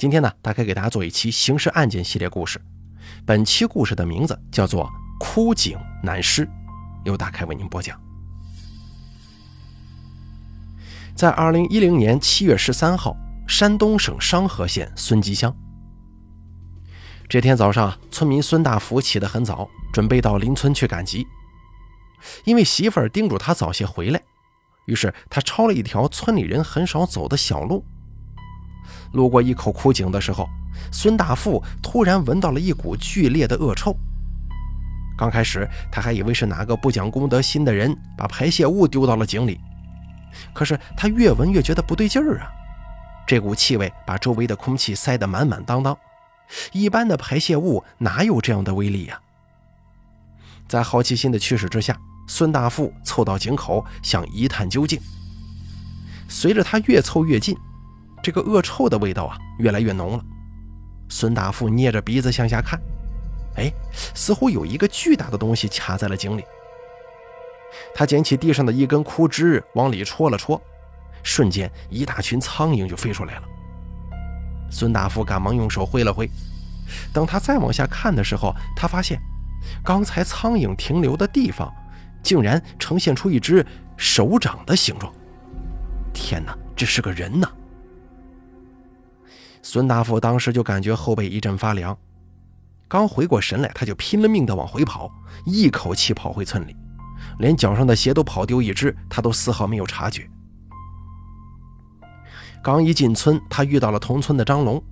今天呢，大概给大家做一期刑事案件系列故事。本期故事的名字叫做《枯井难尸》，由大开为您播讲。在二零一零年七月十三号，山东省商河县孙集乡。这天早上，村民孙大福起得很早，准备到邻村去赶集。因为媳妇儿叮嘱他早些回来，于是他抄了一条村里人很少走的小路。路过一口枯井的时候，孙大富突然闻到了一股剧烈的恶臭。刚开始他还以为是哪个不讲公德心的人把排泄物丢到了井里，可是他越闻越觉得不对劲儿啊！这股气味把周围的空气塞得满满当当，一般的排泄物哪有这样的威力呀？在好奇心的驱使之下，孙大富凑到井口想一探究竟。随着他越凑越近，这个恶臭的味道啊越来越浓了。孙大富捏着鼻子向下看，哎，似乎有一个巨大的东西卡在了井里。他捡起地上的一根枯枝往里戳了戳，瞬间一大群苍蝇就飞出来了。孙大富赶忙用手挥了挥。等他再往下看的时候，他发现刚才苍蝇停留的地方，竟然呈现出一只手掌的形状。天哪，这是个人呐！孙大富当时就感觉后背一阵发凉，刚回过神来，他就拼了命的往回跑，一口气跑回村里，连脚上的鞋都跑丢一只，他都丝毫没有察觉。刚一进村，他遇到了同村的张龙，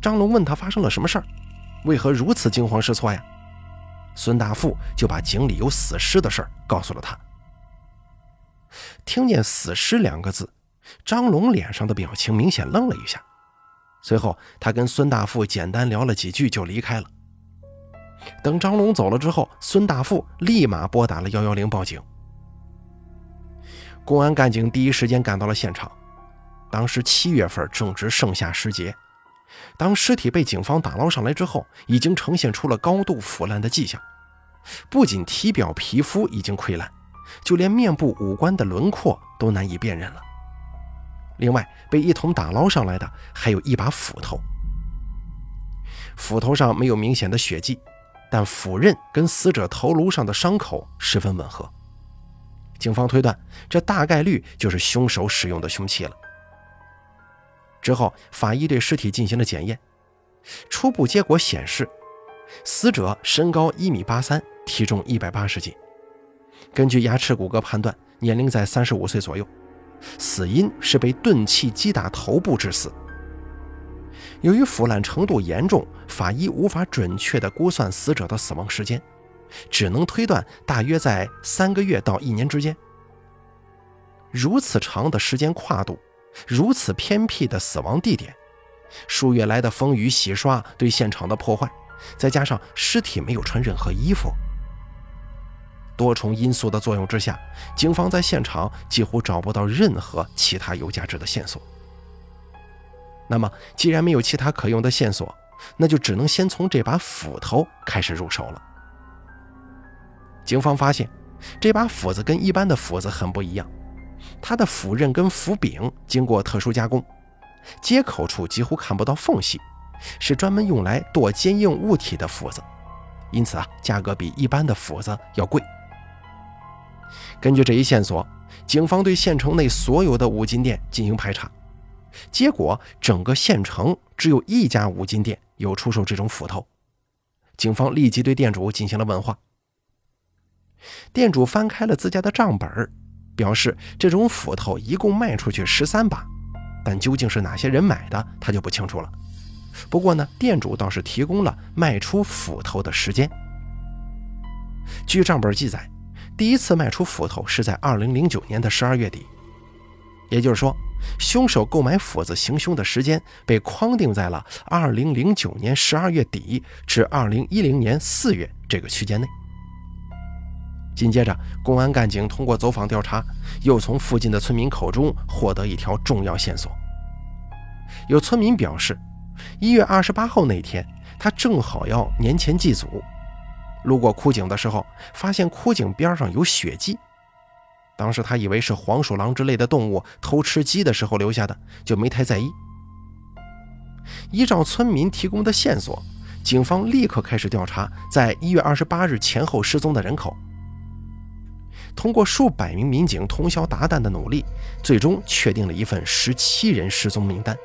张龙问他发生了什么事儿，为何如此惊慌失措呀？孙大富就把井里有死尸的事儿告诉了他。听见“死尸”两个字，张龙脸上的表情明显愣了一下。随后，他跟孙大富简单聊了几句，就离开了。等张龙走了之后，孙大富立马拨打了幺幺零报警。公安干警第一时间赶到了现场。当时七月份正值盛夏时节，当尸体被警方打捞上来之后，已经呈现出了高度腐烂的迹象，不仅体表皮肤已经溃烂，就连面部五官的轮廓都难以辨认了。另外，被一同打捞上来的还有一把斧头。斧头上没有明显的血迹，但斧刃跟死者头颅上的伤口十分吻合。警方推断，这大概率就是凶手使用的凶器了。之后，法医对尸体进行了检验，初步结果显示，死者身高一米八三，体重一百八十斤，根据牙齿骨骼判断，年龄在三十五岁左右。死因是被钝器击打头部致死。由于腐烂程度严重，法医无法准确地估算死者的死亡时间，只能推断大约在三个月到一年之间。如此长的时间跨度，如此偏僻的死亡地点，数月来的风雨洗刷对现场的破坏，再加上尸体没有穿任何衣服。多重因素的作用之下，警方在现场几乎找不到任何其他有价值的线索。那么，既然没有其他可用的线索，那就只能先从这把斧头开始入手了。警方发现，这把斧子跟一般的斧子很不一样，它的斧刃跟斧柄经过特殊加工，接口处几乎看不到缝隙，是专门用来剁坚硬物体的斧子，因此啊，价格比一般的斧子要贵。根据这一线索，警方对县城内所有的五金店进行排查，结果整个县城只有一家五金店有出售这种斧头。警方立即对店主进行了问话。店主翻开了自家的账本，表示这种斧头一共卖出去十三把，但究竟是哪些人买的，他就不清楚了。不过呢，店主倒是提供了卖出斧头的时间。据账本记载。第一次卖出斧头是在二零零九年的十二月底，也就是说，凶手购买斧子行凶的时间被框定在了二零零九年十二月底至二零一零年四月这个区间内。紧接着，公安干警通过走访调查，又从附近的村民口中获得一条重要线索。有村民表示，一月二十八号那天，他正好要年前祭祖。路过枯井的时候，发现枯井边上有血迹。当时他以为是黄鼠狼之类的动物偷吃鸡的时候留下的，就没太在意。依照村民提供的线索，警方立刻开始调查在一月二十八日前后失踪的人口。通过数百名民警通宵达旦的努力，最终确定了一份十七人失踪名单。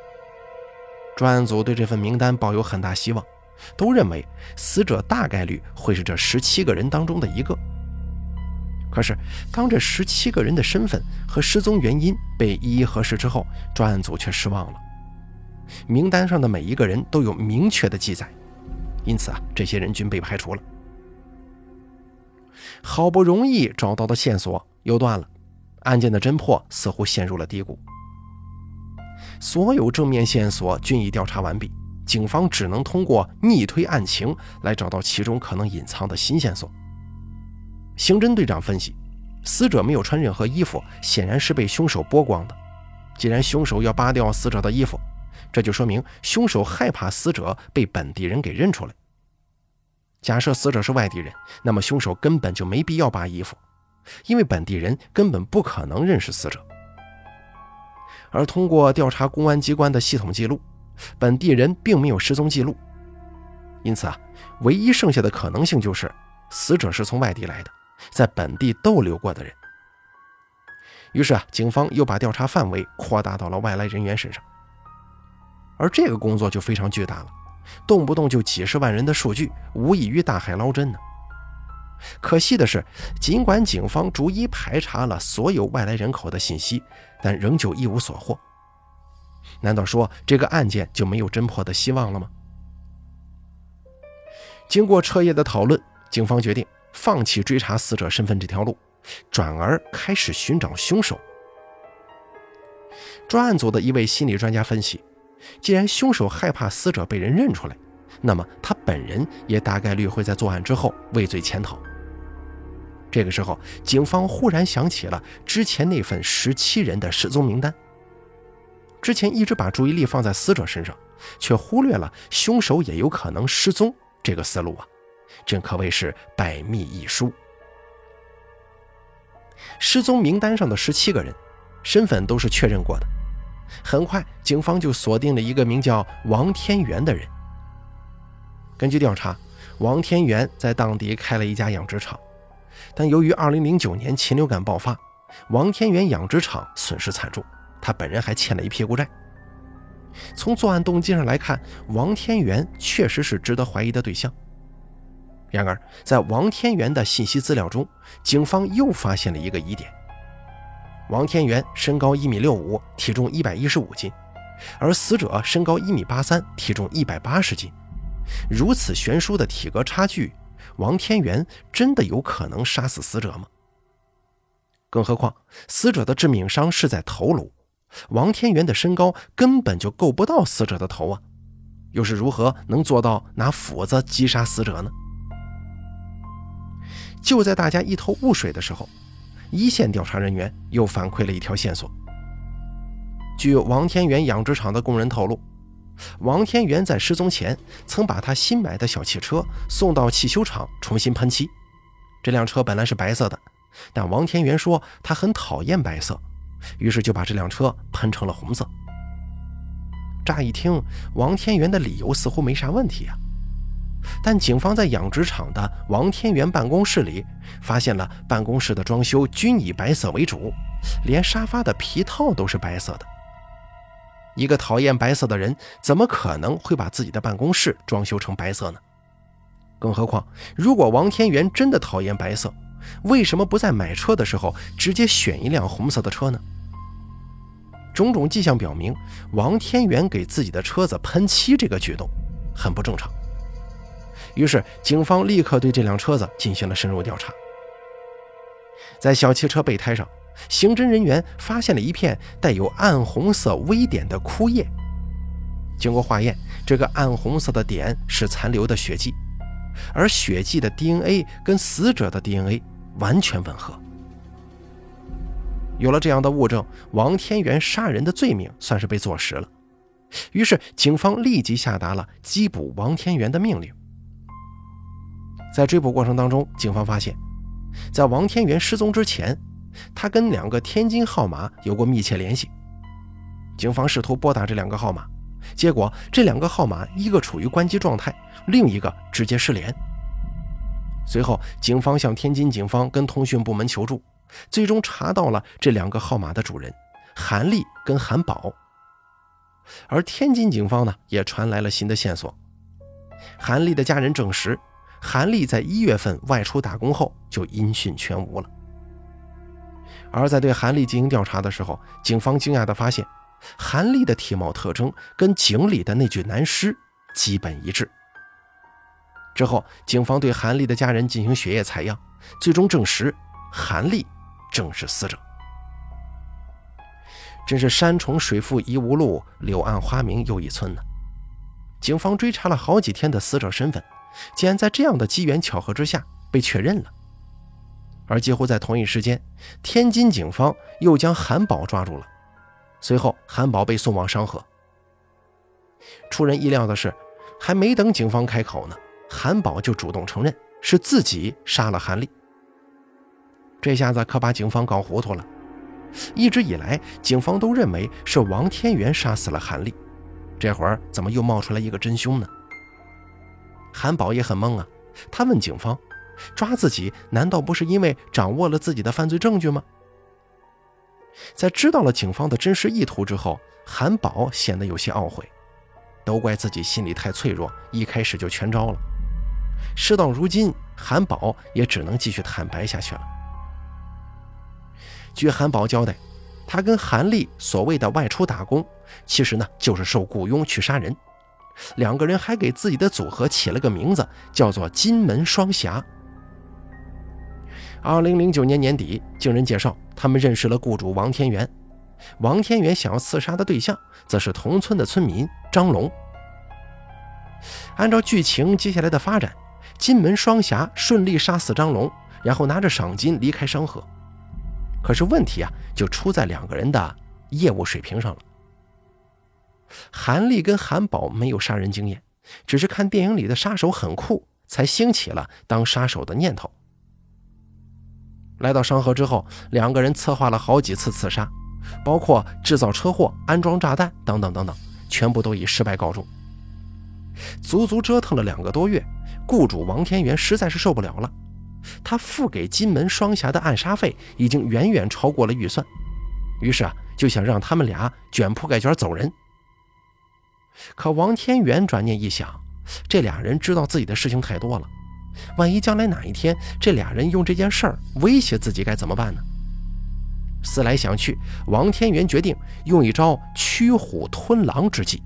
专案组对这份名单抱有很大希望，都认为死者大概率会是这十七个人当中的一个。可是，当这十七个人的身份和失踪原因被一一核实之后，专案组却失望了。名单上的每一个人都有明确的记载，因此啊，这些人均被排除了。好不容易找到的线索又断了，案件的侦破似乎陷入了低谷。所有正面线索均已调查完毕，警方只能通过逆推案情来找到其中可能隐藏的新线索。刑侦队长分析，死者没有穿任何衣服，显然是被凶手剥光的。既然凶手要扒掉死者的衣服，这就说明凶手害怕死者被本地人给认出来。假设死者是外地人，那么凶手根本就没必要扒衣服，因为本地人根本不可能认识死者。而通过调查公安机关的系统记录，本地人并没有失踪记录，因此啊，唯一剩下的可能性就是死者是从外地来的。在本地逗留过的人，于是啊，警方又把调查范围扩大到了外来人员身上。而这个工作就非常巨大了，动不动就几十万人的数据，无异于大海捞针呢。可惜的是，尽管警方逐一排查了所有外来人口的信息，但仍旧一无所获。难道说这个案件就没有侦破的希望了吗？经过彻夜的讨论，警方决定。放弃追查死者身份这条路，转而开始寻找凶手。专案组的一位心理专家分析，既然凶手害怕死者被人认出来，那么他本人也大概率会在作案之后畏罪潜逃。这个时候，警方忽然想起了之前那份十七人的失踪名单。之前一直把注意力放在死者身上，却忽略了凶手也有可能失踪这个思路啊。真可谓是百密一疏。失踪名单上的十七个人，身份都是确认过的。很快，警方就锁定了一个名叫王天元的人。根据调查，王天元在当地开了一家养殖场，但由于2009年禽流感爆发，王天元养殖场损失惨重，他本人还欠了一屁股债。从作案动机上来看，王天元确实是值得怀疑的对象。然而，在王天元的信息资料中，警方又发现了一个疑点：王天元身高一米六五，体重一百一十五斤，而死者身高一米八三，体重一百八十斤。如此悬殊的体格差距，王天元真的有可能杀死死者吗？更何况，死者的致命伤是在头颅，王天元的身高根本就够不到死者的头啊，又是如何能做到拿斧子击杀死者呢？就在大家一头雾水的时候，一线调查人员又反馈了一条线索。据王天元养殖场的工人透露，王天元在失踪前曾把他新买的小汽车送到汽修厂重新喷漆。这辆车本来是白色的，但王天元说他很讨厌白色，于是就把这辆车喷成了红色。乍一听，王天元的理由似乎没啥问题啊。但警方在养殖场的王天元办公室里发现了办公室的装修均以白色为主，连沙发的皮套都是白色的。一个讨厌白色的人，怎么可能会把自己的办公室装修成白色呢？更何况，如果王天元真的讨厌白色，为什么不在买车的时候直接选一辆红色的车呢？种种迹象表明，王天元给自己的车子喷漆这个举动很不正常。于是，警方立刻对这辆车子进行了深入调查。在小汽车备胎上，刑侦人员发现了一片带有暗红色微点的枯叶。经过化验，这个暗红色的点是残留的血迹，而血迹的 DNA 跟死者的 DNA 完全吻合。有了这样的物证，王天元杀人的罪名算是被坐实了。于是，警方立即下达了缉捕王天元的命令。在追捕过程当中，警方发现，在王天元失踪之前，他跟两个天津号码有过密切联系。警方试图拨打这两个号码，结果这两个号码一个处于关机状态，另一个直接失联。随后，警方向天津警方跟通讯部门求助，最终查到了这两个号码的主人韩丽跟韩宝。而天津警方呢，也传来了新的线索，韩丽的家人证实，韩丽在一月份外出打工后就音讯全无了。而在对韩丽进行调查的时候，警方惊讶地发现，韩丽的体貌特征跟井里的那具男尸基本一致。之后，警方对韩丽的家人进行血液采样，最终证实韩丽正是死者。真是山重水复疑无路，柳暗花明又一村呢。警方追查了好几天的死者身份，竟然在这样的机缘巧合之下被确认了。而几乎在同一时间，天津警方又将韩宝抓住了。随后，韩宝被送往商河。出人意料的是，还没等警方开口呢，韩宝就主动承认是自己杀了韩丽。这下子可把警方搞糊涂了。一直以来，警方都认为是王天元杀死了韩丽，这会儿怎么又冒出来一个真凶呢？韩宝也很懵啊，他问警方。抓自己难道不是因为掌握了自己的犯罪证据吗？在知道了警方的真实意图之后，韩宝显得有些懊悔，都怪自己心里太脆弱，一开始就全招了。事到如今，韩宝也只能继续坦白下去了。据韩宝交代，他跟韩丽所谓的外出打工，其实呢就是受雇佣去杀人，两个人还给自己的组合起了个名字，叫做“金门双侠”。二零零九年年底，经人介绍，他们认识了雇主王天元。王天元想要刺杀的对象，则是同村的村民张龙。按照剧情接下来的发展，金门双侠顺利杀死张龙，然后拿着赏金离开商河。可是问题啊，就出在两个人的业务水平上了。韩立跟韩宝没有杀人经验，只是看电影里的杀手很酷，才兴起了当杀手的念头。来到商河之后，两个人策划了好几次刺杀，包括制造车祸、安装炸弹等等等等，全部都以失败告终。足足折腾了两个多月，雇主王天元实在是受不了了，他付给金门双侠的暗杀费已经远远超过了预算，于是啊，就想让他们俩卷铺盖卷走人。可王天元转念一想，这俩人知道自己的事情太多了。万一将来哪一天这俩人用这件事儿威胁自己，该怎么办呢？思来想去，王天元决定用一招驱虎吞狼之计。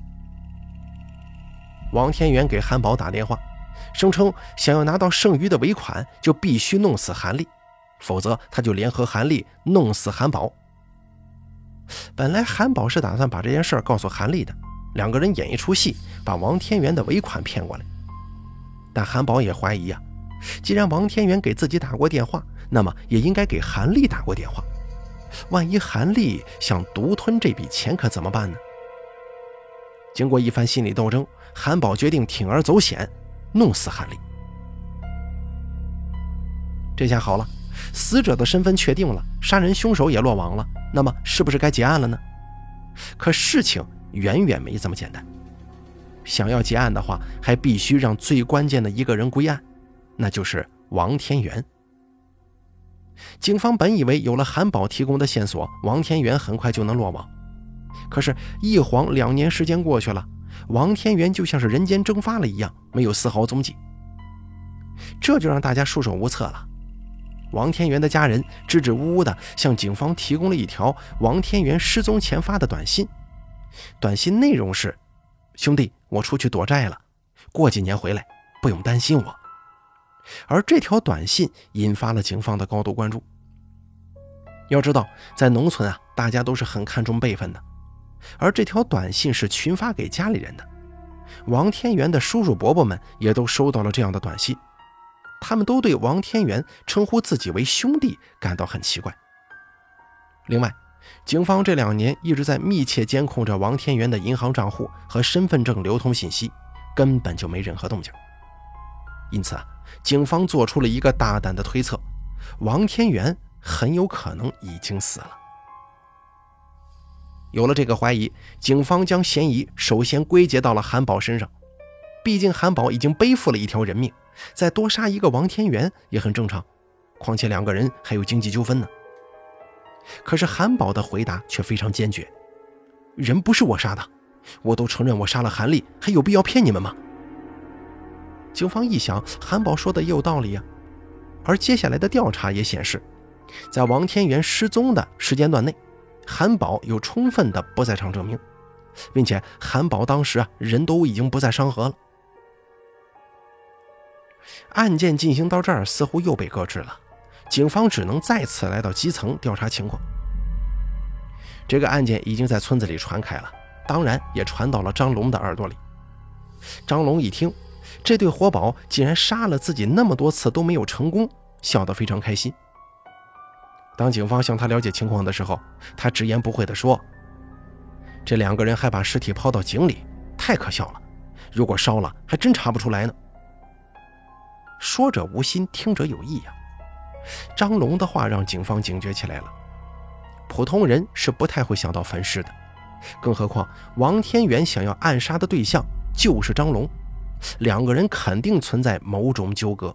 王天元给韩宝打电话，声称想要拿到剩余的尾款，就必须弄死韩丽，否则他就联合韩丽弄死韩宝。本来韩宝是打算把这件事告诉韩丽的，两个人演一出戏，把王天元的尾款骗过来。但韩宝也怀疑啊，既然王天元给自己打过电话，那么也应该给韩丽打过电话。万一韩丽想独吞这笔钱，可怎么办呢？经过一番心理斗争，韩宝决定铤而走险，弄死韩立。这下好了，死者的身份确定了，杀人凶手也落网了，那么是不是该结案了呢？可事情远远没这么简单。想要结案的话，还必须让最关键的一个人归案，那就是王天元。警方本以为有了韩宝提供的线索，王天元很快就能落网。可是，一晃两年时间过去了，王天元就像是人间蒸发了一样，没有丝毫踪迹。这就让大家束手无策了。王天元的家人支支吾吾的向警方提供了一条王天元失踪前发的短信，短信内容是。兄弟，我出去躲债了，过几年回来，不用担心我。而这条短信引发了警方的高度关注。要知道，在农村啊，大家都是很看重辈分的，而这条短信是群发给家里人的。王天元的叔叔伯伯们也都收到了这样的短信，他们都对王天元称呼自己为兄弟感到很奇怪。另外，警方这两年一直在密切监控着王天元的银行账户和身份证流通信息，根本就没任何动静。因此啊，警方做出了一个大胆的推测：王天元很有可能已经死了。有了这个怀疑，警方将嫌疑首先归结到了韩宝身上。毕竟韩宝已经背负了一条人命，再多杀一个王天元也很正常。况且两个人还有经济纠纷呢。可是韩宝的回答却非常坚决：“人不是我杀的，我都承认我杀了韩丽，还有必要骗你们吗？”警方一想，韩宝说的也有道理呀。而接下来的调查也显示，在王天元失踪的时间段内。韩宝有充分的不在场证明，并且韩宝当时啊人都已经不在商河了。案件进行到这儿，似乎又被搁置了，警方只能再次来到基层调查情况。这个案件已经在村子里传开了，当然也传到了张龙的耳朵里。张龙一听，这对活宝竟然杀了自己那么多次都没有成功，笑得非常开心。当警方向他了解情况的时候，他直言不讳地说：“这两个人还把尸体抛到井里，太可笑了。如果烧了，还真查不出来呢。”说者无心，听者有意呀。张龙的话让警方警觉起来了。普通人是不太会想到焚尸的，更何况王天元想要暗杀的对象就是张龙，两个人肯定存在某种纠葛。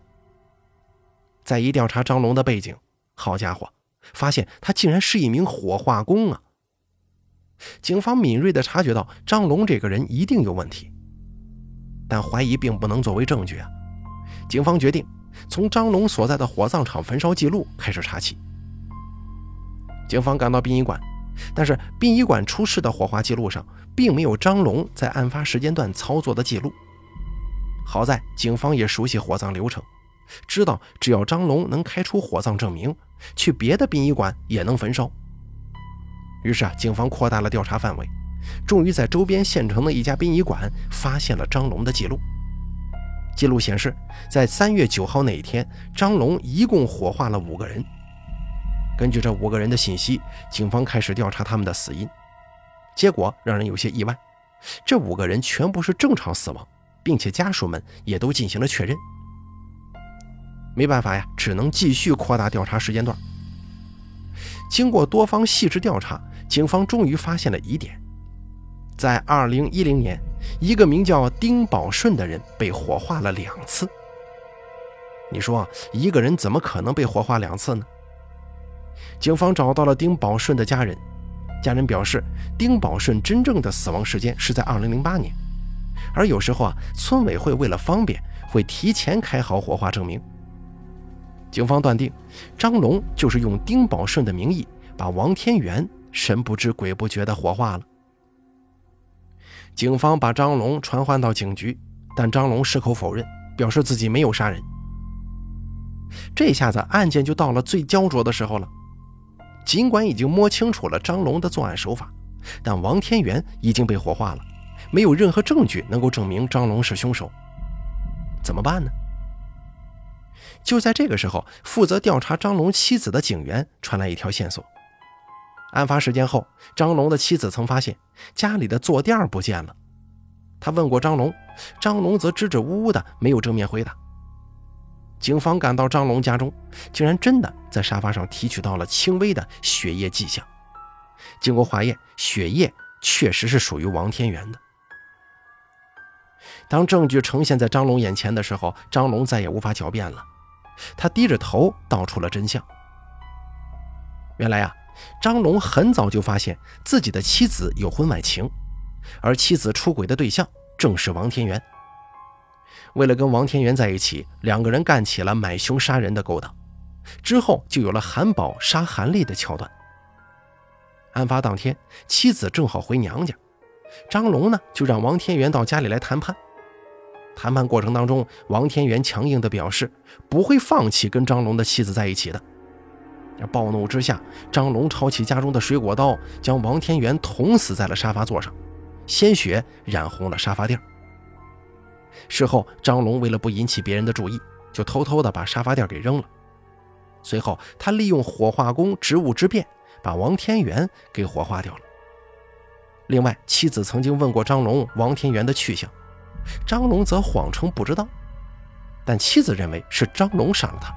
再一调查张龙的背景，好家伙！发现他竟然是一名火化工啊！警方敏锐地察觉到张龙这个人一定有问题，但怀疑并不能作为证据啊！警方决定从张龙所在的火葬场焚烧记录开始查起。警方赶到殡仪馆，但是殡仪馆出示的火化记录上并没有张龙在案发时间段操作的记录。好在警方也熟悉火葬流程，知道只要张龙能开出火葬证明。去别的殡仪馆也能焚烧。于是啊，警方扩大了调查范围，终于在周边县城的一家殡仪馆发现了张龙的记录。记录显示，在三月九号那一天，张龙一共火化了五个人。根据这五个人的信息，警方开始调查他们的死因。结果让人有些意外，这五个人全部是正常死亡，并且家属们也都进行了确认。没办法呀，只能继续扩大调查时间段。经过多方细致调查，警方终于发现了疑点：在2010年，一个名叫丁宝顺的人被火化了两次。你说，一个人怎么可能被火化两次呢？警方找到了丁宝顺的家人，家人表示，丁宝顺真正的死亡时间是在2008年，而有时候啊，村委会为了方便，会提前开好火化证明。警方断定，张龙就是用丁宝顺的名义把王天元神不知鬼不觉地火化了。警方把张龙传唤到警局，但张龙矢口否认，表示自己没有杀人。这下子案件就到了最焦灼的时候了。尽管已经摸清楚了张龙的作案手法，但王天元已经被火化了，没有任何证据能够证明张龙是凶手。怎么办呢？就在这个时候，负责调查张龙妻子的警员传来一条线索。案发时间后，张龙的妻子曾发现家里的坐垫不见了。他问过张龙，张龙则支支吾吾的，没有正面回答。警方赶到张龙家中，竟然真的在沙发上提取到了轻微的血液迹象。经过化验，血液确实是属于王天元的。当证据呈现在张龙眼前的时候，张龙再也无法狡辩了。他低着头道出了真相。原来啊，张龙很早就发现自己的妻子有婚外情，而妻子出轨的对象正是王天元。为了跟王天元在一起，两个人干起了买凶杀人的勾当，之后就有了韩宝杀韩丽的桥段。案发当天，妻子正好回娘家，张龙呢就让王天元到家里来谈判。谈判过程当中，王天元强硬地表示不会放弃跟张龙的妻子在一起的。暴怒之下，张龙抄起家中的水果刀，将王天元捅死在了沙发座上，鲜血染红了沙发垫。事后，张龙为了不引起别人的注意，就偷偷地把沙发垫给扔了。随后，他利用火化工职务之便，把王天元给火化掉了。另外，妻子曾经问过张龙王天元的去向。张龙则谎称不知道，但妻子认为是张龙杀了他。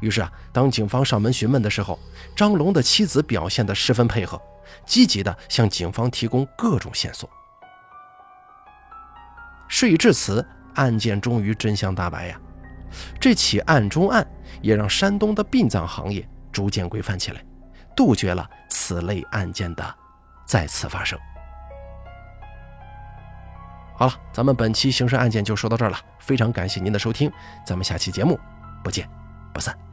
于是啊，当警方上门询问的时候，张龙的妻子表现得十分配合，积极地向警方提供各种线索。事已至此，案件终于真相大白呀！这起案中案也让山东的殡葬行业逐渐规范起来，杜绝了此类案件的再次发生。好了，咱们本期刑事案件就说到这儿了，非常感谢您的收听，咱们下期节目不见不散。